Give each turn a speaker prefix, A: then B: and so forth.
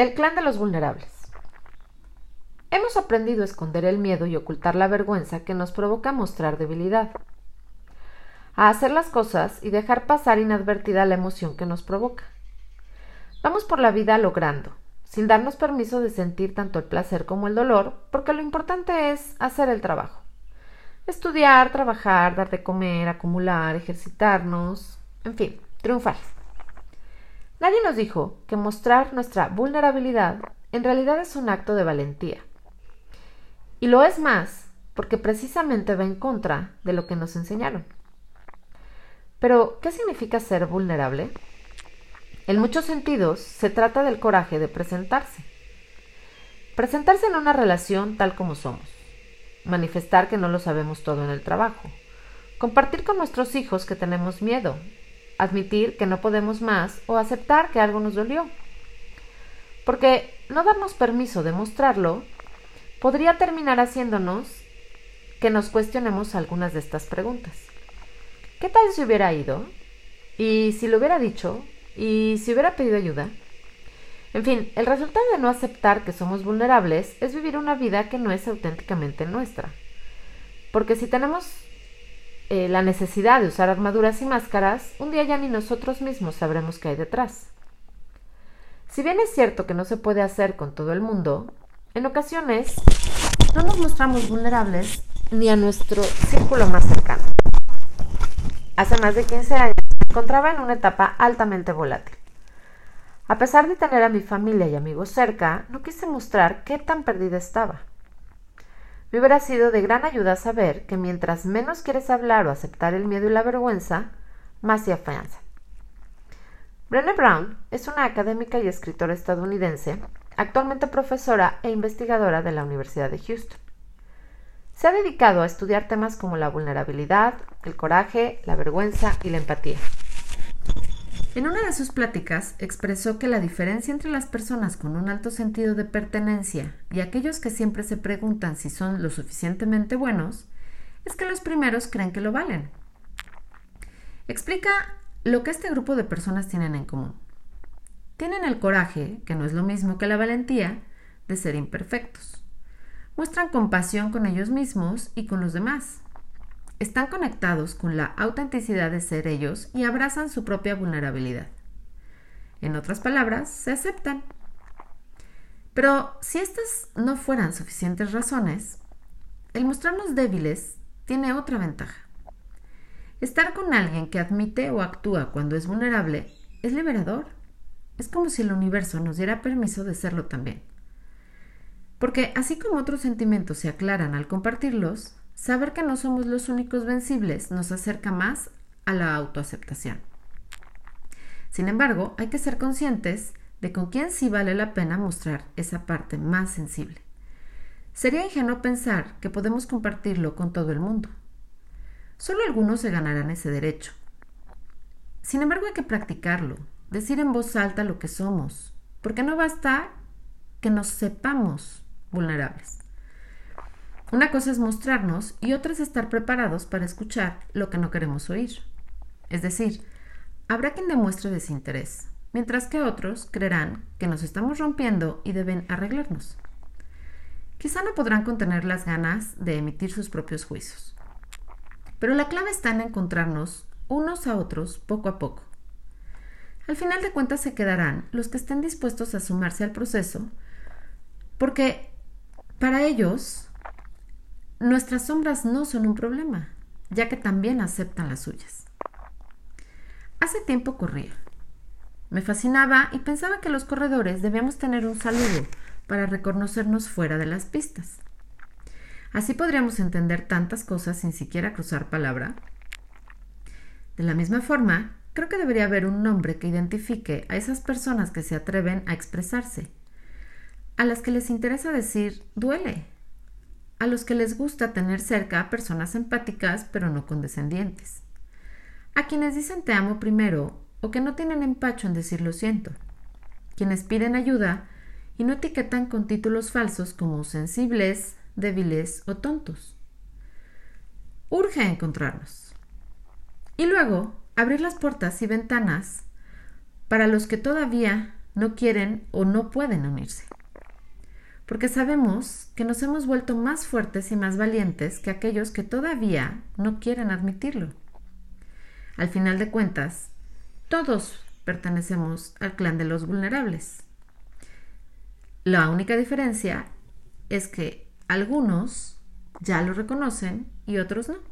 A: El clan de los vulnerables. Hemos aprendido a esconder el miedo y ocultar la vergüenza que nos provoca mostrar debilidad, a hacer las cosas y dejar pasar inadvertida la emoción que nos provoca. Vamos por la vida logrando, sin darnos permiso de sentir tanto el placer como el dolor, porque lo importante es hacer el trabajo. Estudiar, trabajar, dar de comer, acumular, ejercitarnos, en fin, triunfar. Nadie nos dijo que mostrar nuestra vulnerabilidad en realidad es un acto de valentía. Y lo es más porque precisamente va en contra de lo que nos enseñaron. Pero, ¿qué significa ser vulnerable? En muchos sentidos, se trata del coraje de presentarse. Presentarse en una relación tal como somos. Manifestar que no lo sabemos todo en el trabajo. Compartir con nuestros hijos que tenemos miedo admitir que no podemos más o aceptar que algo nos dolió. Porque no darnos permiso de mostrarlo podría terminar haciéndonos que nos cuestionemos algunas de estas preguntas. ¿Qué tal si hubiera ido? ¿Y si lo hubiera dicho? ¿Y si hubiera pedido ayuda? En fin, el resultado de no aceptar que somos vulnerables es vivir una vida que no es auténticamente nuestra. Porque si tenemos eh, la necesidad de usar armaduras y máscaras, un día ya ni nosotros mismos sabremos qué hay detrás. Si bien es cierto que no se puede hacer con todo el mundo, en ocasiones no nos mostramos vulnerables ni a nuestro círculo más cercano. Hace más de 15 años me encontraba en una etapa altamente volátil. A pesar de tener a mi familia y amigos cerca, no quise mostrar qué tan perdida estaba. Me hubiera sido de gran ayuda saber que mientras menos quieres hablar o aceptar el miedo y la vergüenza, más se afianza. Brené Brown es una académica y escritora estadounidense, actualmente profesora e investigadora de la Universidad de Houston. Se ha dedicado a estudiar temas como la vulnerabilidad, el coraje, la vergüenza y la empatía. En una de sus pláticas expresó que la diferencia entre las personas con un alto sentido de pertenencia y aquellos que siempre se preguntan si son lo suficientemente buenos es que los primeros creen que lo valen. Explica lo que este grupo de personas tienen en común. Tienen el coraje, que no es lo mismo que la valentía, de ser imperfectos. Muestran compasión con ellos mismos y con los demás están conectados con la autenticidad de ser ellos y abrazan su propia vulnerabilidad. En otras palabras, se aceptan. Pero si estas no fueran suficientes razones, el mostrarnos débiles tiene otra ventaja. Estar con alguien que admite o actúa cuando es vulnerable es liberador. Es como si el universo nos diera permiso de serlo también. Porque así como otros sentimientos se aclaran al compartirlos, Saber que no somos los únicos vencibles nos acerca más a la autoaceptación. Sin embargo, hay que ser conscientes de con quién sí vale la pena mostrar esa parte más sensible. Sería ingenuo pensar que podemos compartirlo con todo el mundo. Solo algunos se ganarán ese derecho. Sin embargo, hay que practicarlo, decir en voz alta lo que somos, porque no basta que nos sepamos vulnerables. Una cosa es mostrarnos y otra es estar preparados para escuchar lo que no queremos oír. Es decir, habrá quien demuestre desinterés, mientras que otros creerán que nos estamos rompiendo y deben arreglarnos. Quizá no podrán contener las ganas de emitir sus propios juicios. Pero la clave está en encontrarnos unos a otros poco a poco. Al final de cuentas se quedarán los que estén dispuestos a sumarse al proceso, porque para ellos nuestras sombras no son un problema, ya que también aceptan las suyas. Hace tiempo corría. Me fascinaba y pensaba que los corredores debíamos tener un saludo para reconocernos fuera de las pistas. Así podríamos entender tantas cosas sin siquiera cruzar palabra. De la misma forma, creo que debería haber un nombre que identifique a esas personas que se atreven a expresarse, a las que les interesa decir duele, a los que les gusta tener cerca a personas empáticas pero no condescendientes, a quienes dicen te amo primero o que no tienen empacho en decir lo siento, quienes piden ayuda y no etiquetan con títulos falsos como sensibles, débiles o tontos. Urge encontrarnos. Y luego abrir las puertas y ventanas para los que todavía no quieren o no pueden unirse. Porque sabemos que nos hemos vuelto más fuertes y más valientes que aquellos que todavía no quieren admitirlo. Al final de cuentas, todos pertenecemos al clan de los vulnerables. La única diferencia es que algunos ya lo reconocen y otros no.